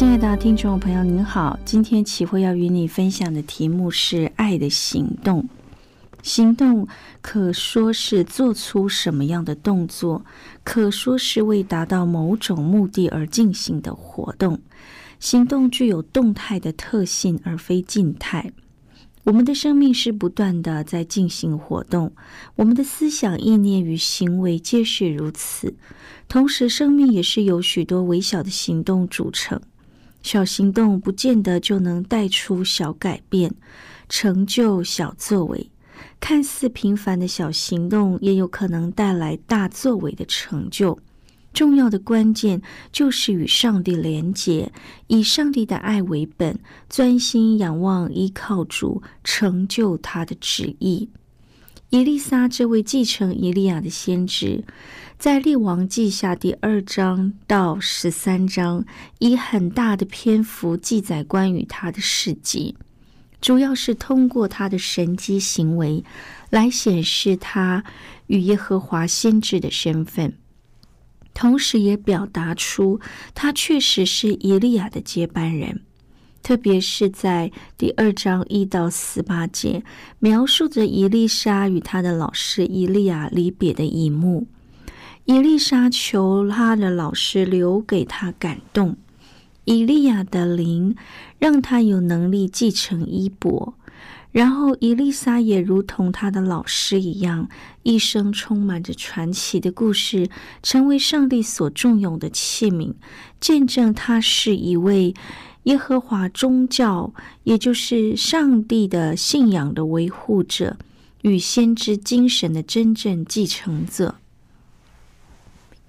亲爱的听众朋友，您好。今天启慧要与你分享的题目是“爱的行动”。行动可说是做出什么样的动作，可说是为达到某种目的而进行的活动。行动具有动态的特性，而非静态。我们的生命是不断的在进行活动，我们的思想、意念与行为皆是如此。同时，生命也是由许多微小的行动组成。小行动不见得就能带出小改变，成就小作为。看似平凡的小行动，也有可能带来大作为的成就。重要的关键就是与上帝连结，以上帝的爱为本，专心仰望、依靠主，成就他的旨意。伊丽莎这位继承以利亚的先知。在《列王记下》第二章到十三章，以很大的篇幅记载关于他的事迹，主要是通过他的神迹行为来显示他与耶和华先知的身份，同时也表达出他确实是以利亚的接班人。特别是在第二章一到十八节，描述着伊丽莎与他的老师以利亚离别的一幕。伊丽莎求他的老师留给他感动，以利亚的灵让他有能力继承衣钵。然后，伊丽莎也如同他的老师一样，一生充满着传奇的故事，成为上帝所重用的器皿，见证他是一位耶和华宗教，也就是上帝的信仰的维护者与先知精神的真正继承者。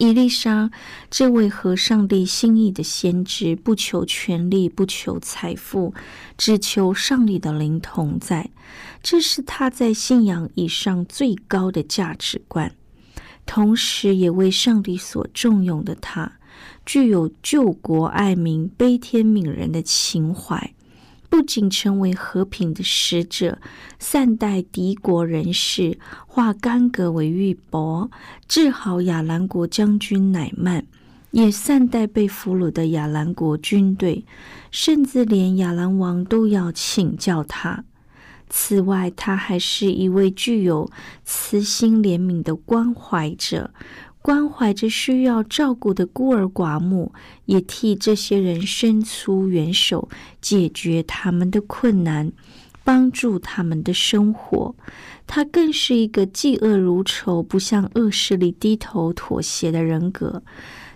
伊丽莎这位合上帝心意的先知，不求权力，不求财富，只求上帝的灵同在。这是他在信仰以上最高的价值观，同时也为上帝所重用的他，具有救国爱民、悲天悯人的情怀。不仅成为和平的使者，善待敌国人士，化干戈为玉帛，治好亚兰国将军乃曼，也善待被俘虏的亚兰国军队，甚至连亚兰王都要请教他。此外，他还是一位具有慈心怜悯的关怀者。关怀着需要照顾的孤儿寡母，也替这些人伸出援手，解决他们的困难，帮助他们的生活。他更是一个嫉恶如仇、不向恶势力低头妥协的人格。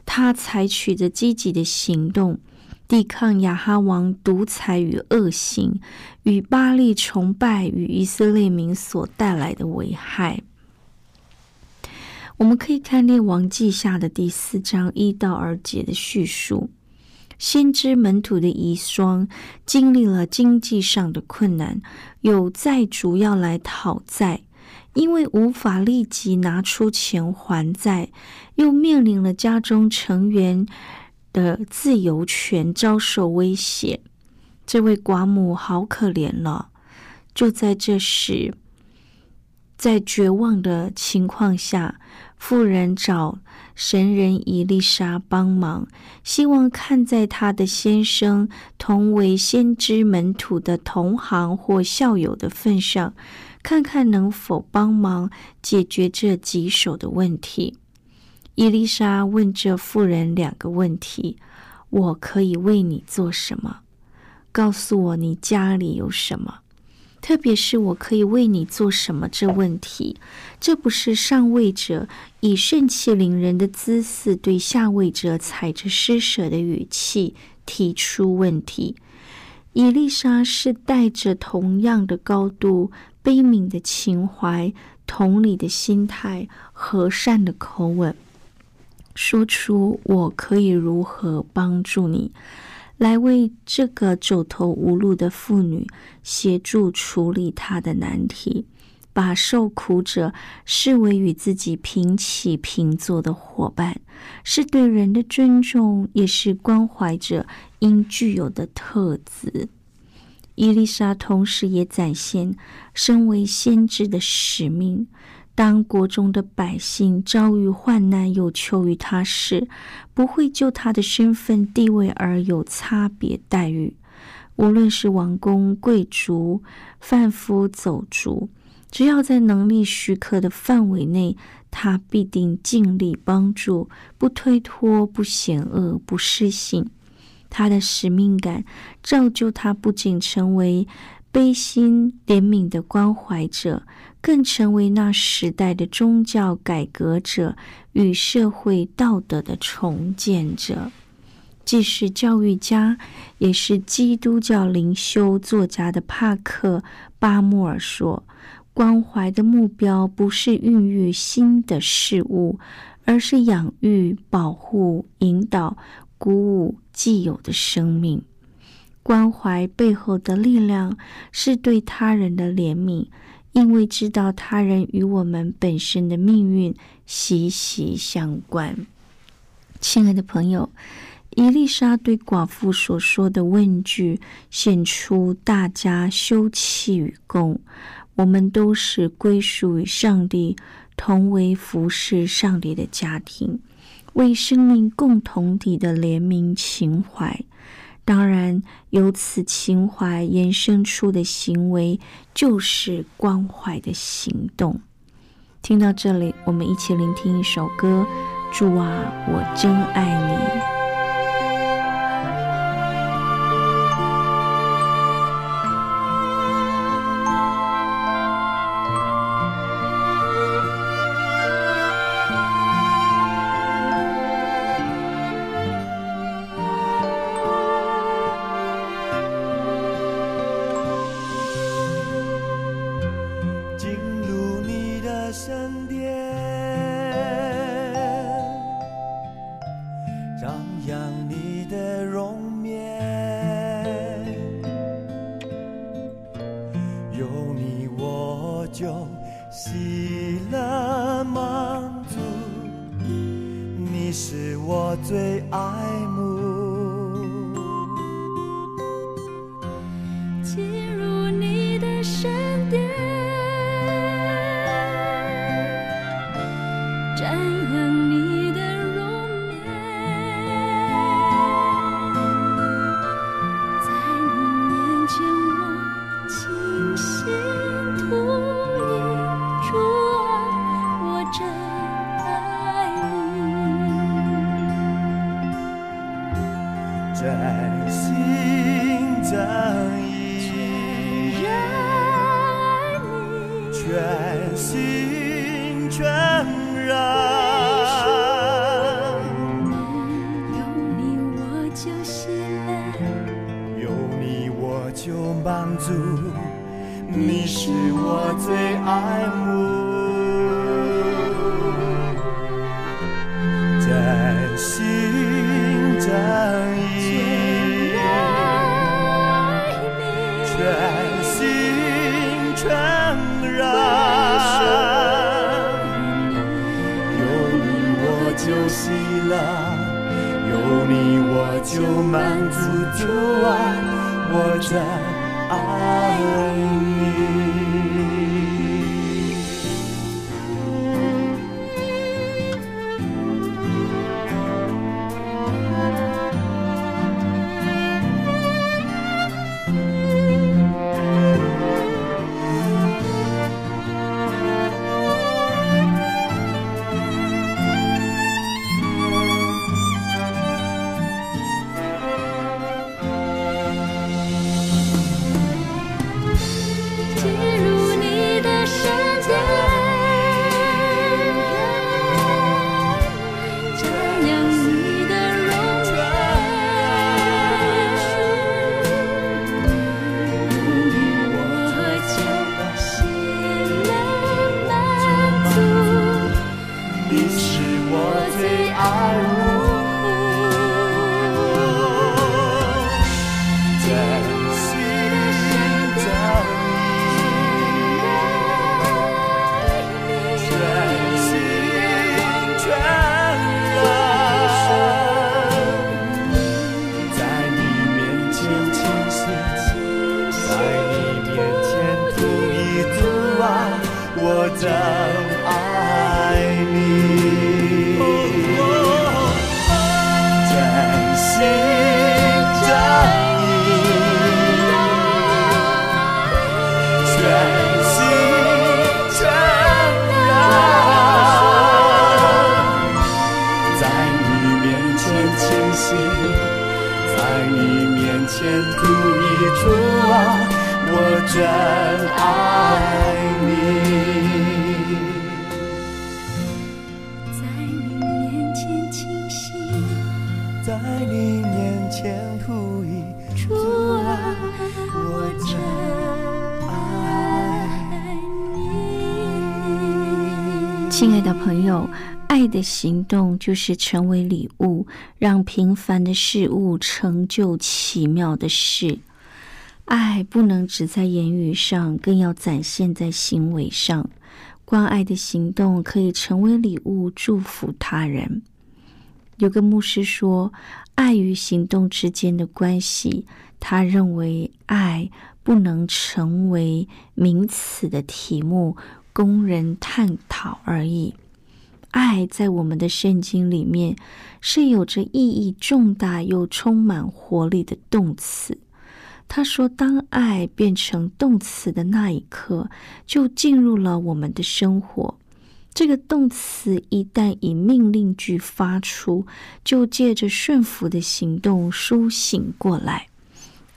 他采取着积极的行动，抵抗亚哈王独裁与恶行，与巴利崇拜与以色列民所带来的危害。我们可以看《列王记下》的第四章一到二节的叙述，先知门徒的遗孀经历了经济上的困难，有债主要来讨债，因为无法立即拿出钱还债，又面临了家中成员的自由权遭受威胁。这位寡母好可怜了。就在这时，在绝望的情况下。妇人找神人伊丽莎帮忙，希望看在他的先生同为先知门徒的同行或校友的份上，看看能否帮忙解决这棘手的问题。伊丽莎问这妇人两个问题：“我可以为你做什么？告诉我你家里有什么？特别是我可以为你做什么？”这问题，这不是上位者以盛气凌人的姿势对下位者踩着施舍的语气提出问题。伊丽莎是带着同样的高度悲悯的情怀、同理的心态、和善的口吻。说出我可以如何帮助你，来为这个走投无路的妇女协助处理她的难题，把受苦者视为与自己平起平坐的伙伴，是对人的尊重，也是关怀者应具有的特质。伊丽莎同时也展现身为先知的使命。当国中的百姓遭遇患难有求于他时，不会就他的身份地位而有差别待遇。无论是王公贵族、贩夫走卒，只要在能力许可的范围内，他必定尽力帮助，不推脱，不嫌恶，不失信。他的使命感造就他，不仅成为悲心怜悯的关怀者。更成为那时代的宗教改革者与社会道德的重建者，既是教育家，也是基督教灵修作家的帕克·巴莫尔说：“关怀的目标不是孕育新的事物，而是养育、保护、引导、鼓舞既有的生命。关怀背后的力量是对他人的怜悯。”因为知道他人与我们本身的命运息息相关，亲爱的朋友，伊丽莎对寡妇所说的问句，显出大家休戚与共。我们都是归属于上帝，同为服侍上帝的家庭，为生命共同体的怜悯情怀。当然，由此情怀延伸出的行为，就是关怀的行动。听到这里，我们一起聆听一首歌：主啊，我真爱。你人。生有你我就有你我就满足你是我最爱。我就满足的，我，我在爱你。真爱你。在你面前倾心，在你面前吐一主吐啊啊，，我真爱你。亲爱的朋友，爱的行动就是成为礼物，让平凡的事物成就奇妙的事。爱不能只在言语上，更要展现在行为上。关爱的行动可以成为礼物，祝福他人。有个牧师说，爱与行动之间的关系，他认为爱不能成为名词的题目，供人探讨而已。爱在我们的圣经里面是有着意义重大又充满活力的动词。他说：“当爱变成动词的那一刻，就进入了我们的生活。这个动词一旦以命令句发出，就借着顺服的行动苏醒过来。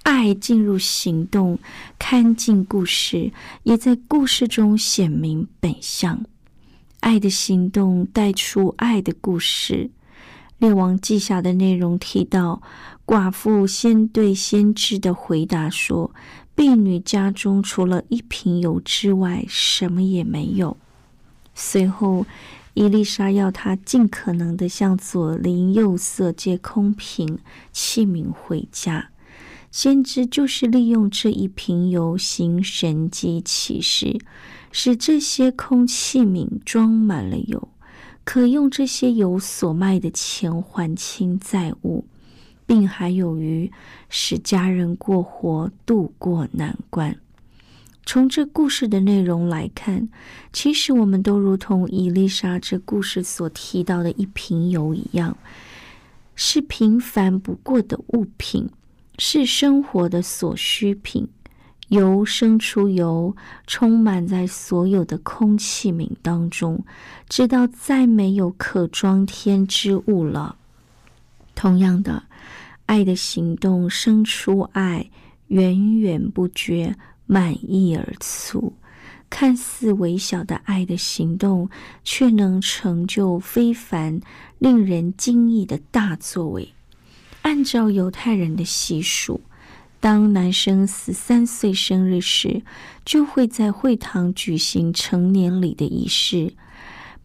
爱进入行动，看尽故事，也在故事中显明本相。爱的行动带出爱的故事。”列王记下的内容提到，寡妇先对先知的回答说：“婢女家中除了一瓶油之外，什么也没有。”随后，伊丽莎要她尽可能的向左邻右舍借空瓶器皿回家。先知就是利用这一瓶油行神迹奇事，使这些空器皿装满了油。可用这些油所卖的钱还清债务，并还有余，使家人过活渡过难关。从这故事的内容来看，其实我们都如同伊丽莎这故事所提到的一瓶油一样，是平凡不过的物品，是生活的所需品。油生出油，充满在所有的空气皿当中，直到再没有可装添之物了。同样的，爱的行动生出爱，源源不绝，满溢而出。看似微小的爱的行动，却能成就非凡、令人惊异的大作为。按照犹太人的习俗。当男生十三岁生日时，就会在会堂举行成年礼的仪式，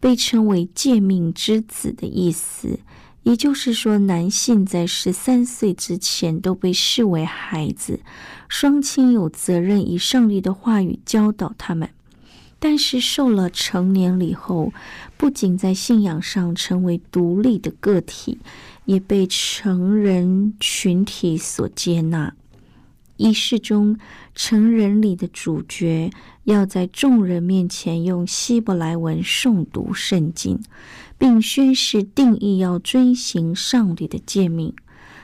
被称为“诫命之子”的意思。也就是说，男性在十三岁之前都被视为孩子，双亲有责任以上帝的话语教导他们。但是受了成年礼后，不仅在信仰上成为独立的个体，也被成人群体所接纳。仪式中，成人礼的主角要在众人面前用希伯来文诵读圣经，并宣誓定义要遵行上帝的诫命。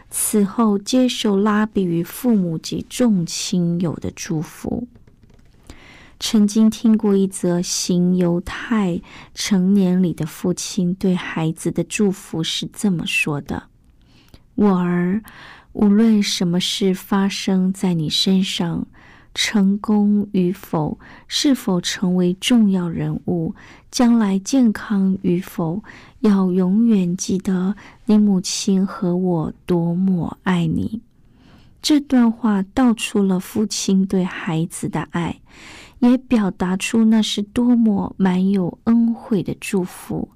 此后，接受拉比与父母及众亲友的祝福。曾经听过一则行犹太成年礼的父亲对孩子的祝福是这么说的：“我儿。”无论什么事发生在你身上，成功与否，是否成为重要人物，将来健康与否，要永远记得你母亲和我多么爱你。这段话道出了父亲对孩子的爱，也表达出那是多么满有恩惠的祝福。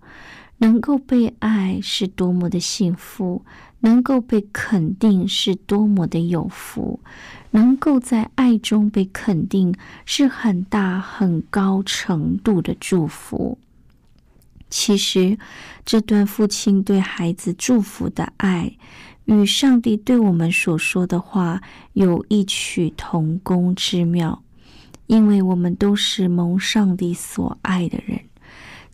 能够被爱是多么的幸福，能够被肯定是多么的有福，能够在爱中被肯定是很大很高程度的祝福。其实，这段父亲对孩子祝福的爱，与上帝对我们所说的话有异曲同工之妙，因为我们都是蒙上帝所爱的人，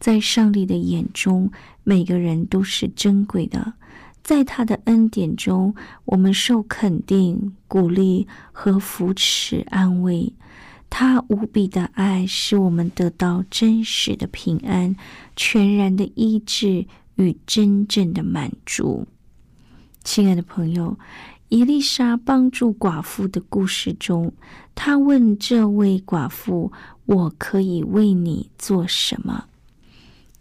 在上帝的眼中，每个人都是珍贵的，在他的恩典中，我们受肯定、鼓励和扶持、安慰。他无比的爱，使我们得到真实的平安、全然的医治与真正的满足。亲爱的朋友，伊丽莎帮助寡妇的故事中，他问这位寡妇：“我可以为你做什么？”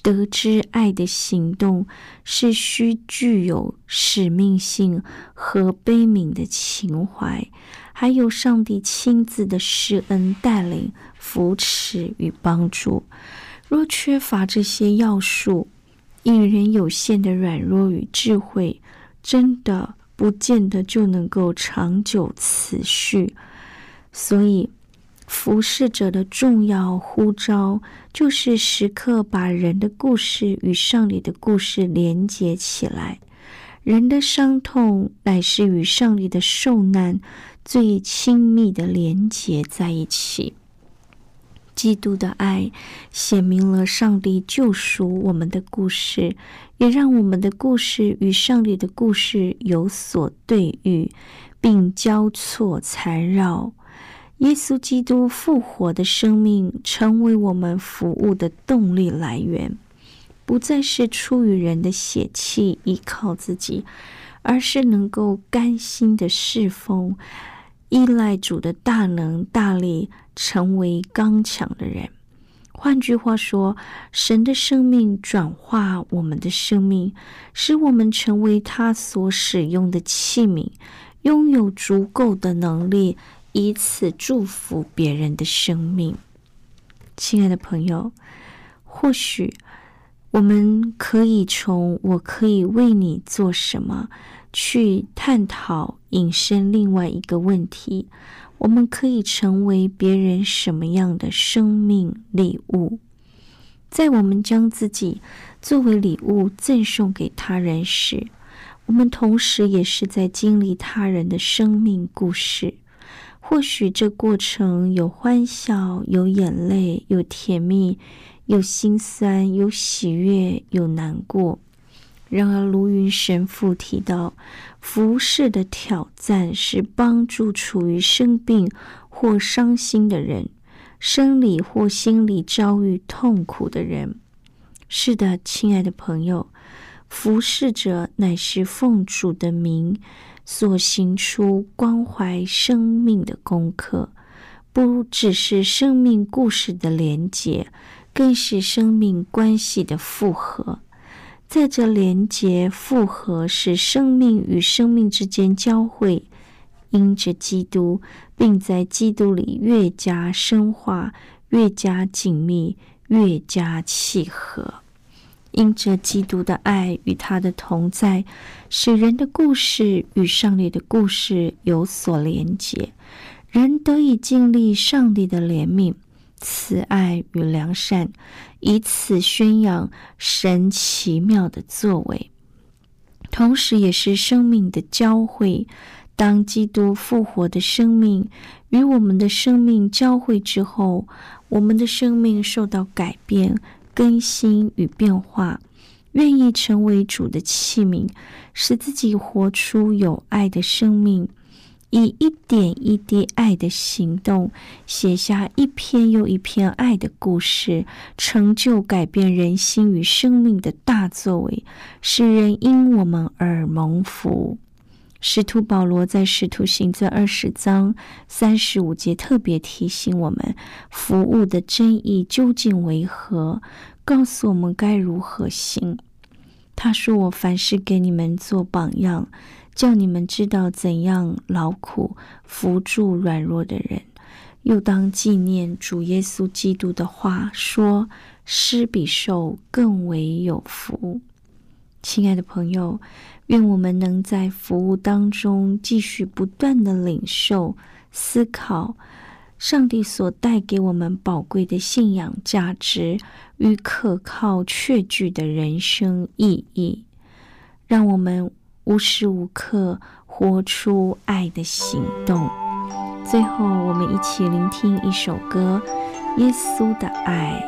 得知爱的行动是需具有使命性和悲悯的情怀。还有上帝亲自的施恩、带领、扶持与帮助。若缺乏这些要素，一人有限的软弱与智慧，真的不见得就能够长久持续。所以，服侍者的重要呼召，就是时刻把人的故事与上帝的故事连接起来。人的伤痛，乃是与上帝的受难。最亲密的连接在一起。基督的爱显明了上帝救赎我们的故事，也让我们的故事与上帝的故事有所对遇，并交错缠绕。耶稣基督复活的生命成为我们服务的动力来源，不再是出于人的血气依靠自己，而是能够甘心的侍奉。依赖主的大能大力，成为刚强的人。换句话说，神的生命转化我们的生命，使我们成为他所使用的器皿，拥有足够的能力，以此祝福别人的生命。亲爱的朋友，或许我们可以从“我可以为你做什么”。去探讨引申另外一个问题：我们可以成为别人什么样的生命礼物？在我们将自己作为礼物赠送给他人时，我们同时也是在经历他人的生命故事。或许这过程有欢笑，有眼泪，有甜蜜，有心酸，有喜悦，有难过。然而，卢云神父提到，服饰的挑战是帮助处于生病或伤心的人，生理或心理遭遇痛苦的人。是的，亲爱的朋友，服侍者乃是奉主的名所行出关怀生命的功课，不只是生命故事的连结，更是生命关系的复合。在这连结复合，使生命与生命之间交汇，因着基督，并在基督里越加深化、越加紧密、越加契合。因着基督的爱与他的同在，使人的故事与上帝的故事有所连结，人得以经历上帝的怜悯。慈爱与良善，以此宣扬神奇妙的作为，同时也是生命的交汇。当基督复活的生命与我们的生命交汇之后，我们的生命受到改变、更新与变化，愿意成为主的器皿，使自己活出有爱的生命。以一点一滴爱的行动，写下一篇又一篇爱的故事，成就改变人心与生命的大作为，使人因我们而蒙福。使徒保罗在《使徒行传》二十章三十五节特别提醒我们，服务的真意究竟为何，告诉我们该如何行。他说：“我凡事给你们做榜样。”叫你们知道怎样劳苦扶助软弱的人，又当纪念主耶稣基督的话，说：“施比受更为有福。”亲爱的朋友，愿我们能在服务当中继续不断的领受、思考上帝所带给我们宝贵的信仰价值与可靠确据的人生意义，让我们无时无刻活出爱的行动。最后，我们一起聆听一首歌《耶稣的爱》。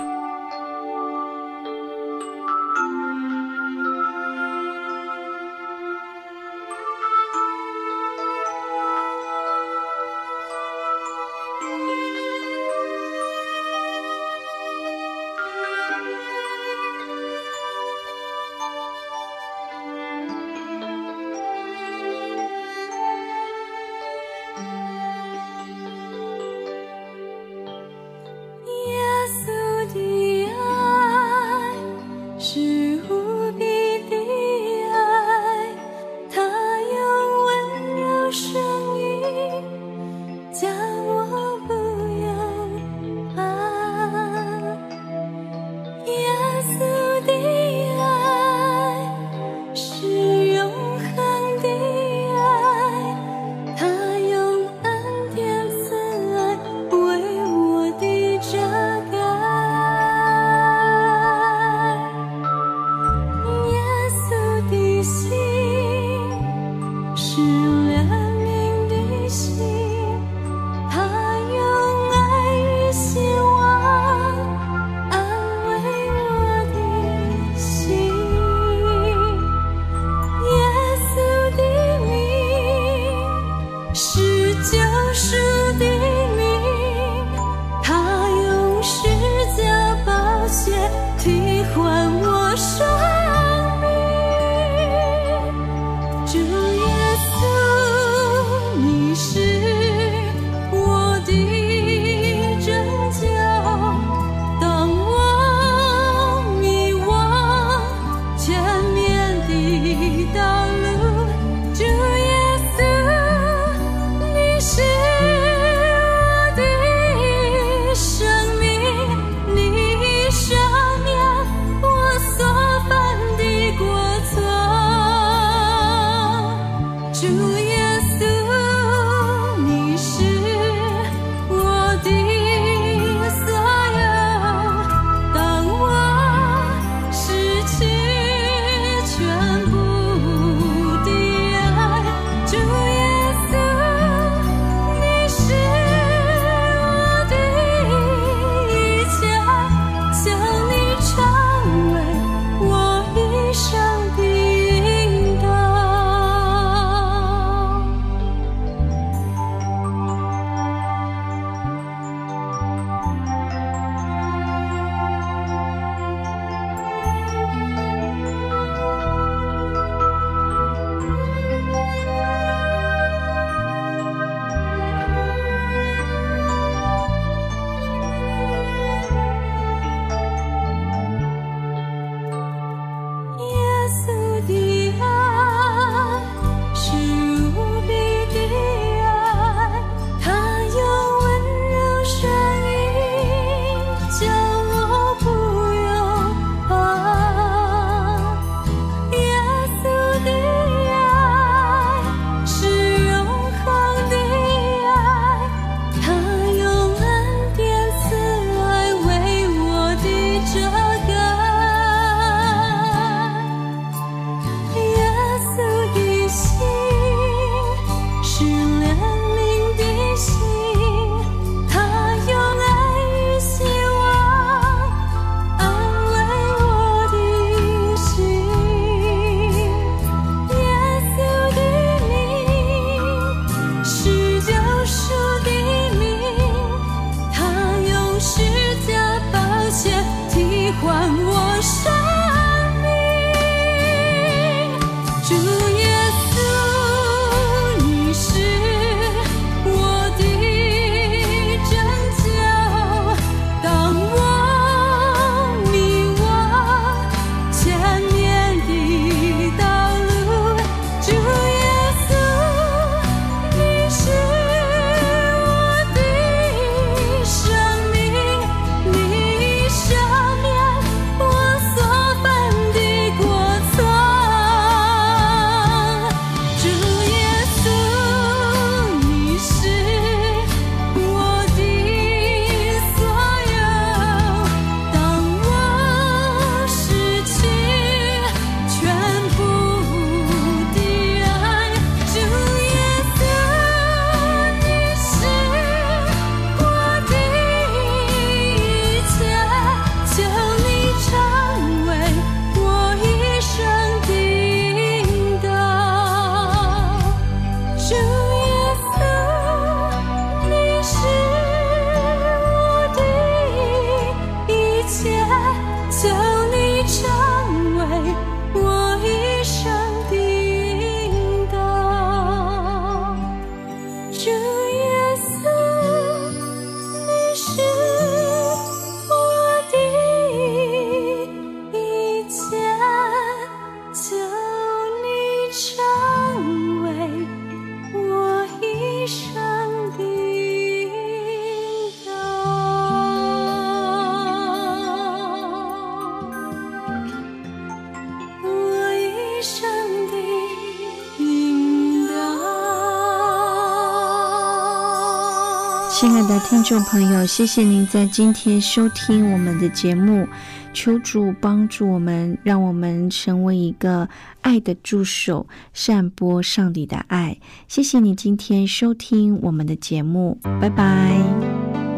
朋友，谢谢您在今天收听我们的节目。求主帮助我们，让我们成为一个爱的助手，散播上帝的爱。谢谢你今天收听我们的节目，拜拜。